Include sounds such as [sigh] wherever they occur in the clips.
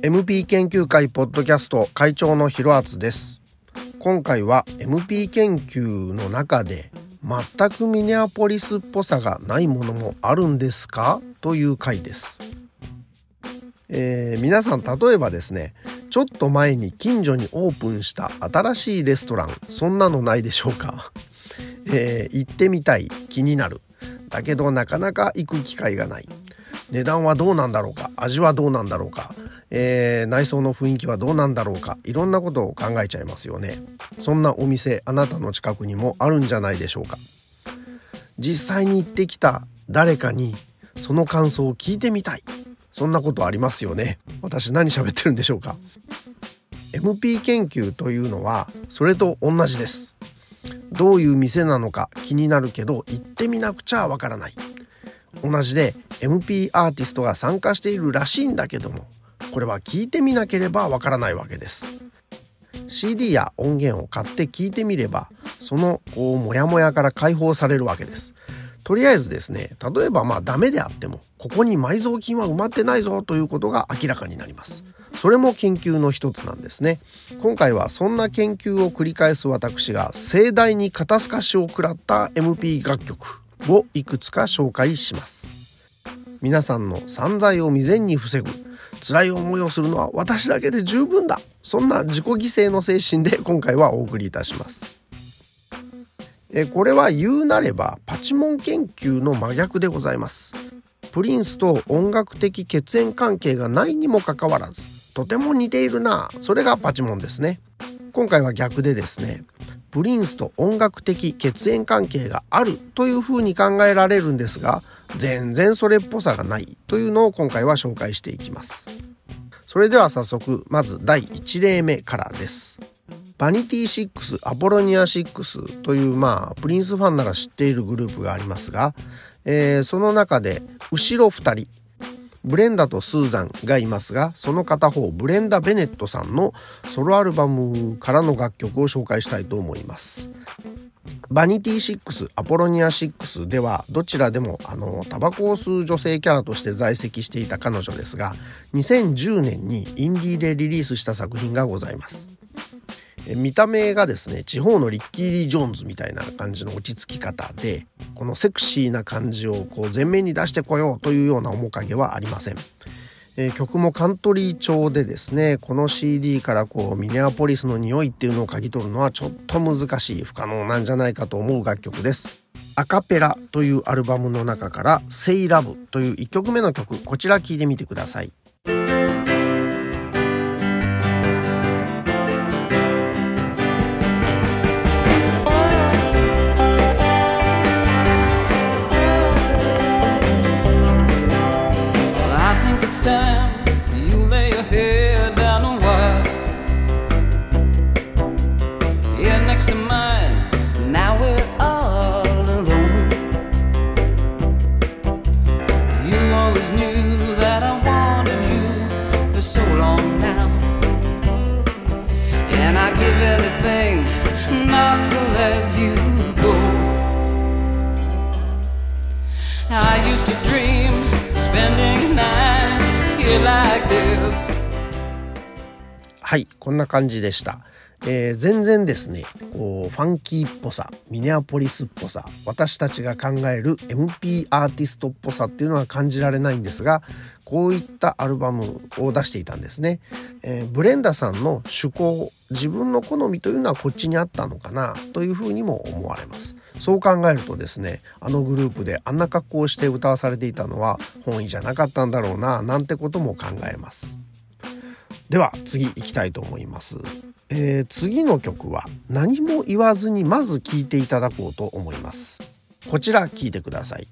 MP 研究会ポッドキャスト会長のひろあつです。今回は MP 研究の中で全くミネアポリスっぽさがないものもあるんですか？という回です、えー、皆さん例えばですねちょっと前に近所にオープンした新しいレストランそんなのないでしょうか、[laughs] えー、行ってみたい気になる。だけどなかなか行く機会がない。値段はどうなんだろうか？味はどうなんだろうか、えー、内装の雰囲気はどうなんだろうか？いろんなことを考えちゃいますよね。そんなお店あなたの近くにもあるんじゃないでしょうか？実際に行ってきた誰かにその感想を聞いてみたい。そんなことありますよね。私何喋ってるんでしょうか。MP 研究というのはそれと同じです。どういう店なのか気になるけど行ってみなくちゃわからない。同じで MP アーティストが参加しているらしいんだけどもこれは聞いてみなければわからないわけです。CD や音源を買って聞いてみればそのこうモヤモヤから解放されるわけです。とりあえずですね例えばまあダメであってもここに埋蔵金は埋まってないぞということが明らかになります。それも研究の一つなんですね。今回はそんな研究を繰り返す私が盛大に肩透かしを食らった MP 楽曲をいくつか紹介します。皆さんの散財を未然に防ぐ辛い思いをするのは私だけで十分だ。そんな自己犠牲の精神で今回はお送りいたします。えこれは言うなればパチモン研究の真逆でございます。プリンスと音楽的血縁関係がないにもかかわらずとても似ているなそれがパチモンですね。今回は逆でですねプリンスと音楽的血縁関係があるというふうに考えられるんですが全然それっぽさがないというのを今回は紹介していきます。それでは早速まず第1例目からです。バニティ6アポロニア6というまあプリンスファンなら知っているグループがありますが、えー、その中で後ろ2人ブレンダとスーザンがいますがその片方ブレンダ・ベネットさんのソロアルバムからの楽曲を紹介したいと思います。バニティ6アポロニア6ではどちらでもあのタバコを吸う女性キャラとして在籍していた彼女ですが2010年にインディーでリリースした作品がございます。見た目がですね地方のリッキー・リー・ジョーンズみたいな感じの落ち着き方でこのセクシーな感じをこう前面に出してこようというような面影はありません、え、曲もカントリー調でですねこの CD からこうミネアポリスの匂いっていうのを嗅ぎ取るのはちょっと難しい不可能なんじゃないかと思う楽曲です。アカペラというアルバムの中から「セイラブという1曲目の曲こちら聴いてみてください。はいこんな感じでした、えー、全然ですねこうファンキーっぽさミネアポリスっぽさ私たちが考える MP アーティストっぽさっていうのは感じられないんですがこういったアルバムを出していたんですね、えー、ブレンダさんの趣向自分の好みというのはこっちにあったのかなというふうにも思われます。そう考えるとですねあのグループであんな格好をして歌わされていたのは本意じゃなかったんだろうななんてことも考えます。では次行きたいと思います、えー、次の曲は何も言わずにまず聴いていただこうと思います。こちら聴いてください。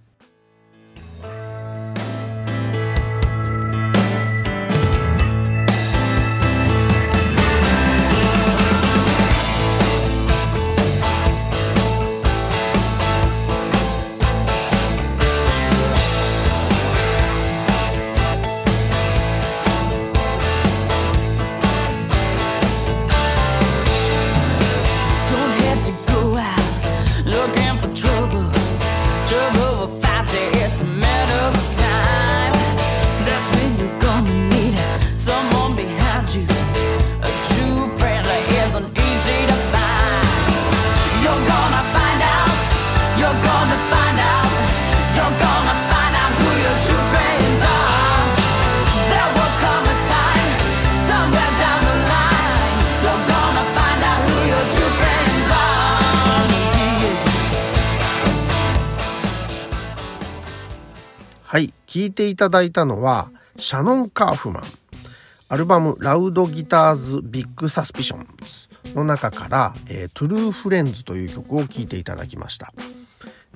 はい聴いていただいたのはシャノン・カーフマン。アルバム「ラウドギターズ・ビッグ・サスピションズ」の中から「えー、トゥルー・フレンズ」という曲を聴いていただきました。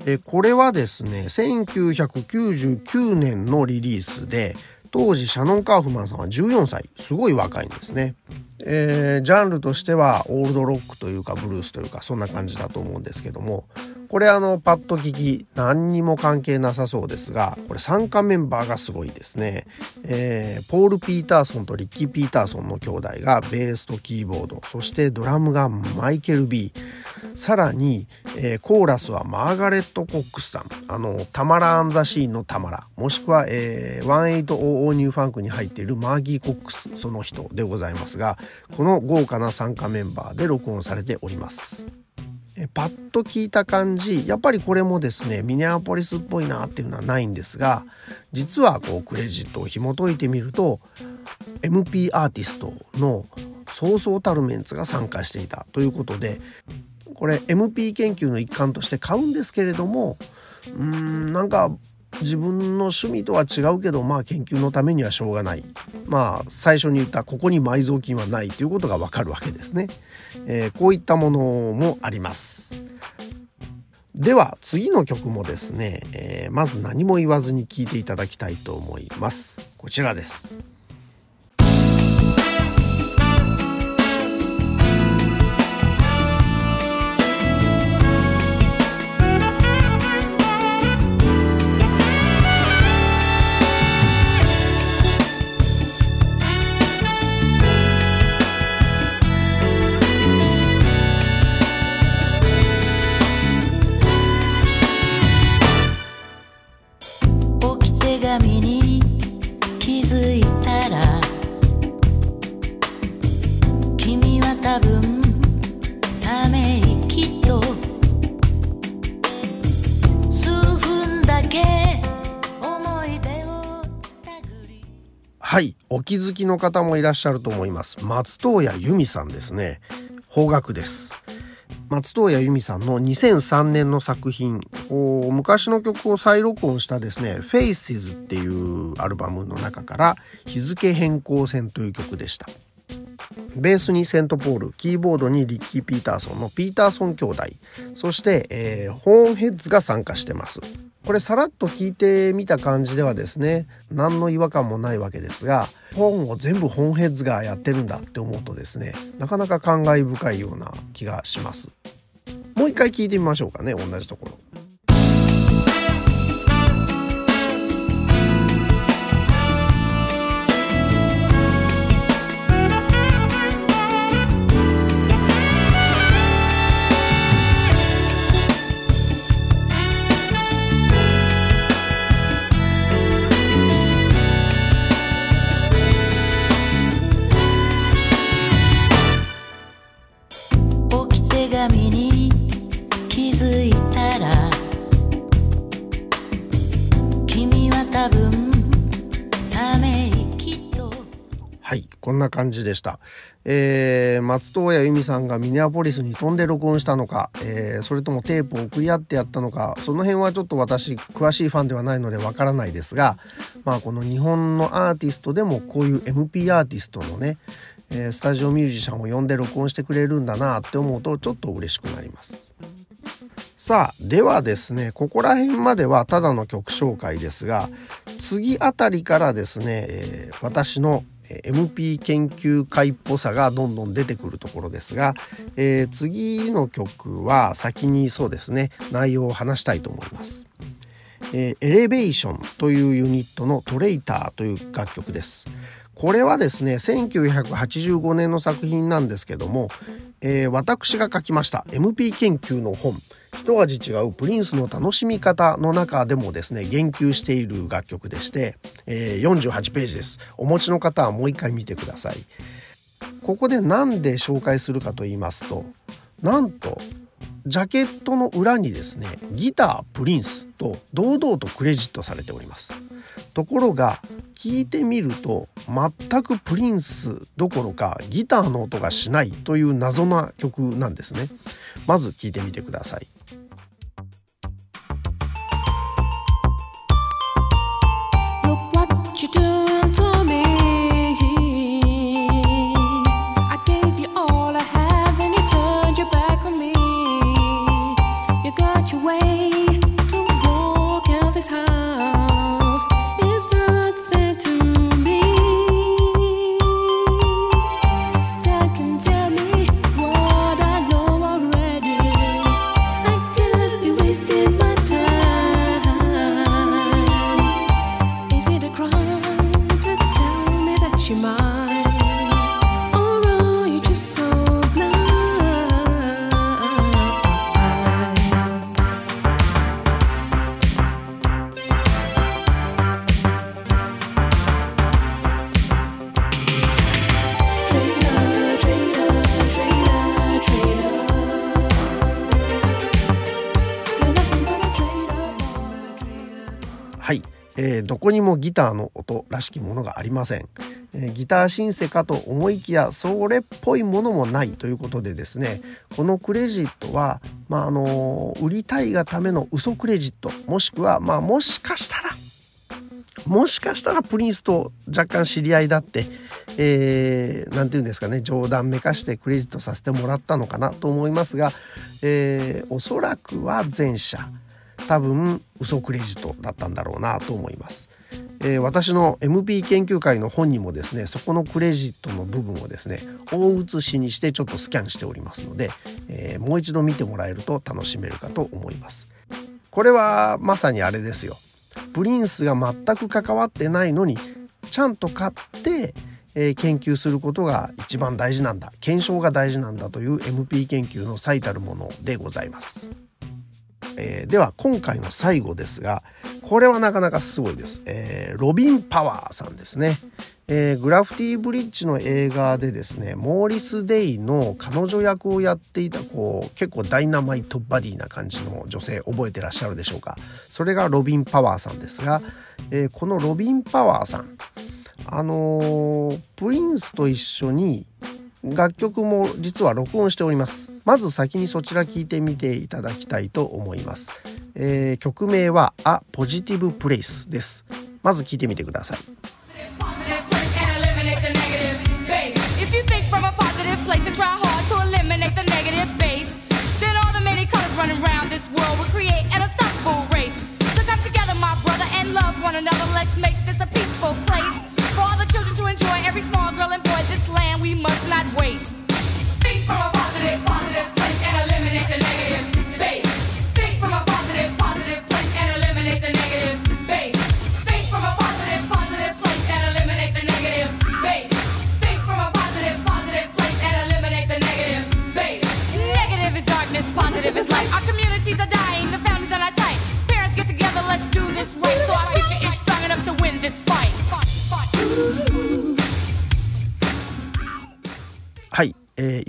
えー、これはですね1999年のリリースで当時シャノン・カーフマンさんは14歳すごい若いんですね、えー、ジャンルとしてはオールドロックというかブルースというかそんな感じだと思うんですけども。これあのパッと聞き何にも関係なさそうですがこれ参加メンバーがすごいですね、えー、ポール・ピーターソンとリッキー・ピーターソンの兄弟がベースとキーボードそしてドラムがマイケル・ B さらに、えー、コーラスはマーガレット・コックスさん。あのタマラ・アン・ザ・シーンのタマラ。もしくは、えー、1800ニューファンクに入っているマーギー・コックス。その人でございますがこの豪華な参加メンバーで録音されております。パッと聞いた感じやっぱりこれもですねミネアポリスっぽいなっていうのはないんですが実はこうクレジットを紐解いてみると MP アーティストのそうそうたるメンツが参加していたということでこれ MP 研究の一環として買うんですけれどもうーんなんか自分の趣味とは違うけどまあ研究のためにはしょうがない。まあ最初に言ったここに埋蔵金はないということがわかるわけですね、えー、こういったものもあります。では次の曲もですね、えー、まず何も言わずに聴いていただきたいと思います。こちらです。気づきの方もいらっしゃると思います。松任谷由実さんですね。邦楽です。松任谷由実さんの2003年の作品昔の曲を再録音したですね「Faces」っていうアルバムの中から「日付変更線」という曲でした。ベースにセントポールキーボードにリッキー・ピーターソンのピーターソン兄弟。そして、えー、ホーンヘッズが参加してます。これさらっと聞いてみた感じではですね何の違和感もないわけですが本を全部本ヘッズがやってるんだって思うとですねなかなか感慨深いような気がします。もう一回聞いてみましょうかね同じところ。感じでした。えー、松任谷由実さんがミネアポリスに飛んで録音したのか、えー、それともテープを送り合ってやったのか、その辺はちょっと私、詳しいファンではないのでわからないですが、まあこの日本のアーティストでもこういう MP アーティストのね、えー、スタジオミュージシャンを呼んで録音してくれるんだなって思うとちょっと嬉しくなります。さあではですねここら辺まではただの曲紹介ですが次あたりからですね、えー、私の MP 研究会っぽさがどんどん出てくるところですが、えー、次の曲は先にそうですね内容を話したいと思います。えー、エレベーションというユニットのトレイターという楽曲です。これはですね1985年の作品なんですけども、えー、私が書きました MP 研究の本一味違うプリンスの楽しみ方の中でもですね言及している楽曲でして、えー、48ページです。お持ちの方はもう一回見てください。ここで何で紹介するかと言いますとなんとジャケットの裏にですねギタープリンスと堂々とクレジットされております。ところが聞いてみると全くプリンスどころかギターの音がしないという謎な曲なんですね。まず聞いてみてください。you do? えー、どこにもギターの音らしきものがありません、ギターシンセかと思いきやそれっぽいものもないということでですねこのクレジットは、まああのー、売りたいがための嘘クレジットもしくは、まあ、もしかしたらもしかしたらプリンスと若干知り合いだって、えー、て言うんですかね冗談めかしてクレジットさせてもらったのかなと思いますが、えー、おそらくは前者多分嘘クレジットだったんだろうなと思います。えー、私の MP 研究会の本にもですねそこのクレジットの部分をですね大写しにしてちょっとスキャンしておりますので、えー、もう一度見てもらえると楽しめるかと思います。これはまさにあれですよ。プリンスが全く関わってないのにちゃんと買って、えー、研究することが一番大事なんだ。検証が大事なんだという MP 研究の最たるものでございます。えー、では今回の最後ですがこれはなかなかすごいです、えー、ロビン・パワーさんですね、えー、グラフティーブリッジの映画でですねモーリス・デイの彼女役をやっていたこう結構ダイナマイトバディな感じの女性覚えてらっしゃるでしょうか。それがロビン・パワーさんですが、えこのロビン・パワーさんあのプリンスと一緒に楽曲も実は録音しております。まず先にそちら聞いてみていただきたいと思います、えー、曲名は A Positive Place です。まず聞いてみてください。Let's make this a peaceful place. For all the children to enjoy, every small girl and boy, this land we must not waste. Think from a positive, positive place and eliminate the negative.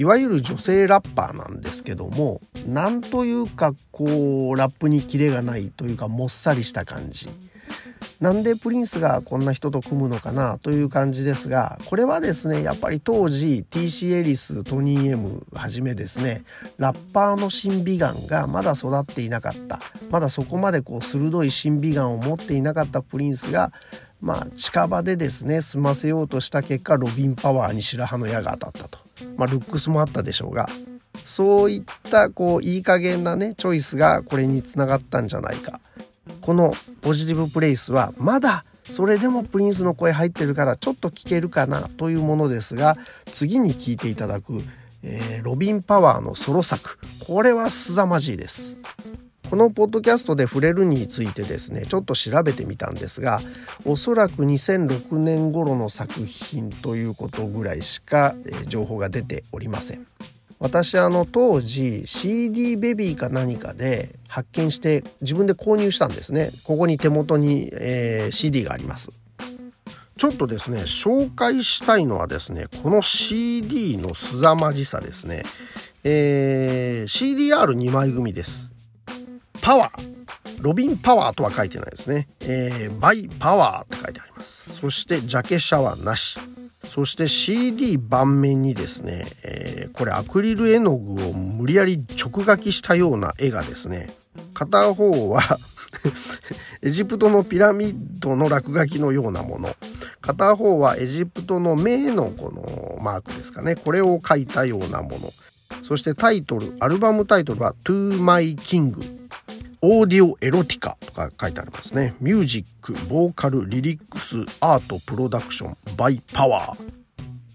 いわゆる女性ラッパーなんですけどもなんというかこうラップにキレがないというかもっさりした感じなんでプリンスがこんな人と組むのかなという感じですがこれはですねやっぱり当時 TC エリストニー M はじめですねラッパーの審美眼がまだ育っていなかったまだそこまでこう鋭い審美眼を持っていなかったプリンスがまあ近場でですね済ませようとした結果ロビンパワーに白羽の矢が当たったと。まあ、ルックスもあったでしょうがそういったこういい加減なねチョイスがこれにつながったんじゃないか。このポジティブプレイスはまだそれでもプリンスの声入ってるからちょっと聞けるかなというものですが次に聞いていただく、えー、ロビン・パワーのソロ作。これは凄まじいです。このポッドキャストで触れるについてですねちょっと調べてみたんですがおそらく2006年頃の作品ということぐらいしか、情報が出ておりません。私あの当時 CD ベビーか何かで発見して自分で購入したんですね。ここに手元に、えー、CD があります。ちょっとですね紹介したいのはですねこの CD の凄まじさですね、えー、CDR2 枚組です。パワーロビンパワーとは書いてないですね、えー、バイパワーって書いてあります。そしてジャケシャワーなし。そして CD 盤面にですね、えー、これアクリル絵の具を無理やり直書きしたような絵がですね片方は [laughs] エジプトのピラミッドの落書きのようなもの。片方はエジプトの目のこのマークですかね。これを書いたようなもの。そしてタイトルアルバムタイトルは「To My King」オーディオエロティカとか書いてありますね。ミュージック、ボーカル、リリックス、アート、プロダクション、バイパワー。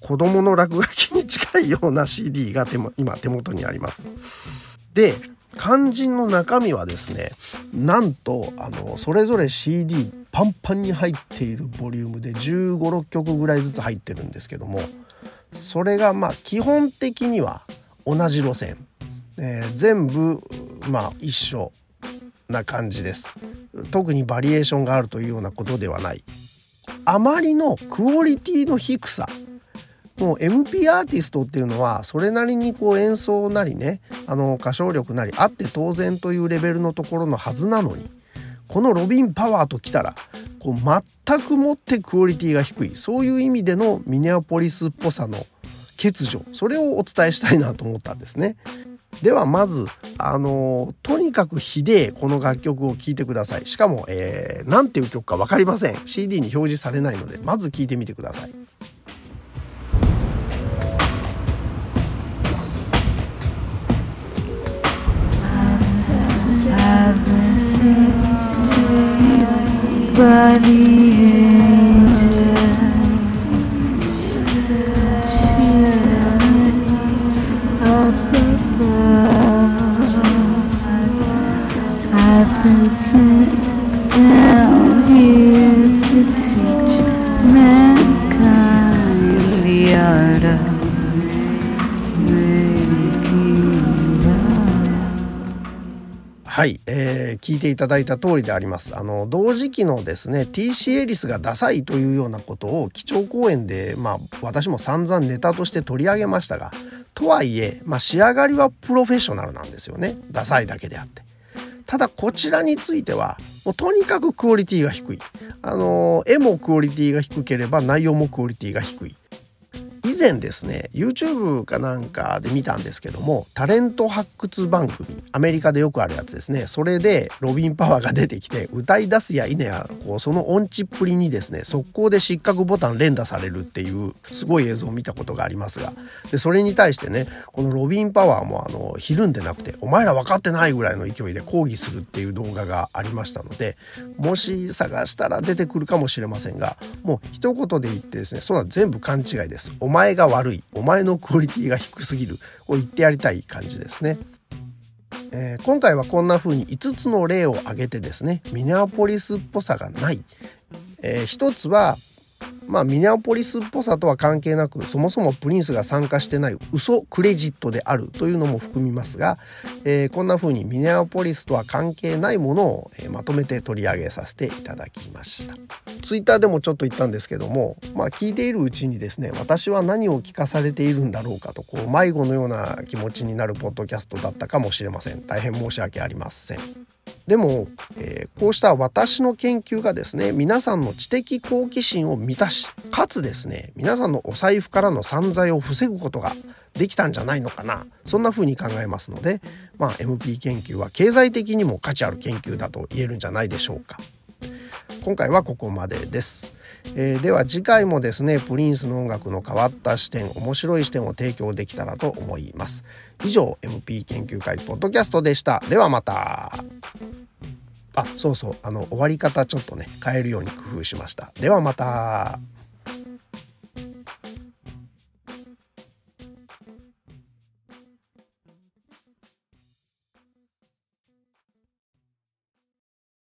子供の落書きに近いような CD が手今手元にあります。で、肝心の中身はですね、なんと、あの、それぞれ CD パンパンに入っているボリュームで15、6曲ぐらいずつ入ってるんですけども、それがまあ基本的には同じ路線。えー、全部まあ一緒な感じです特にバリエーションがあるというようなことではないあまりのクオリティの低さもう MP アーティストっていうのはそれなりにこう演奏なりねあの歌唱力なりあって当然というレベルのところのはずなのにこのロビン・パワーときたらこう全くもってクオリティが低いそういう意味でのミネアポリスっぽさの欠如それをお伝えしたいなと思ったんですね。ではまずあのとにかくひでえこの楽曲を聴いてください。しかも、えー、なんていう曲か分かりません。CD に表示されないのでまず聴いてみてください。はい、聞いていただいた通りであります。あの同時期のですね TC エリスがダサいというようなことを基調講演でまあ私も散々ネタとして取り上げましたがとはいえ、まあ、仕上がりはプロフェッショナルなんですよねダサいだけであって。ただこちらについてはもうとにかくクオリティが低い。あの絵もクオリティが低ければ内容もクオリティが低い。以前ですね YouTube かなんかで見たんですけどもタレント発掘番組アメリカでよくあるやつですねそれでロビン・パワーが出てきて歌い出すや否やこうその音痴っぷりにですね速攻で失格ボタン連打されるっていうすごい映像を見たことがありますがでそれに対してねこのロビン・パワーもあのひるんでなくてお前ら分かってないぐらいの勢いで抗議するっていう動画がありましたのでもし探したら出てくるかもしれませんがもう一言で言ってですねそんな全部勘違いです。お前前が悪い。お前のクオリティが低すぎる。を言ってやりたい感じですね。えー、今回はこんな風に5つの例を挙げてですねミネアポリスっぽさがない、えー、1つはまあミネアポリスっぽさとは関係なくそもそもプリンスが参加してない嘘クレジットであるというのも含みますが、えー、こんな風にミネアポリスとは関係ないものを、えー、まとめて取り上げさせていただきました。ツイッターでもちょっと言ったんですけどもまあ聞いているうちにですね私は何を聞かされているんだろうかとこう迷子のような気持ちになるポッドキャストだったかもしれません。大変申し訳ありません。でも、えー、こうした私の研究がですね皆さんの知的好奇心を満たしかつですね皆さんのお財布からの散財を防ぐことができたんじゃないのかなそんな風に考えますので、まあ、MP 研究は経済的にも価値ある研究だと言えるんじゃないでしょうか。今回はここまでです。えー、では次回もですねプリンスの音楽の変わった視点面白い視点を提供できたらと思います。以上 MP 研究会ポッドキャストでした。ではまた。あそうそうあの終わり方ちょっとね変えるように工夫しました。ではまた。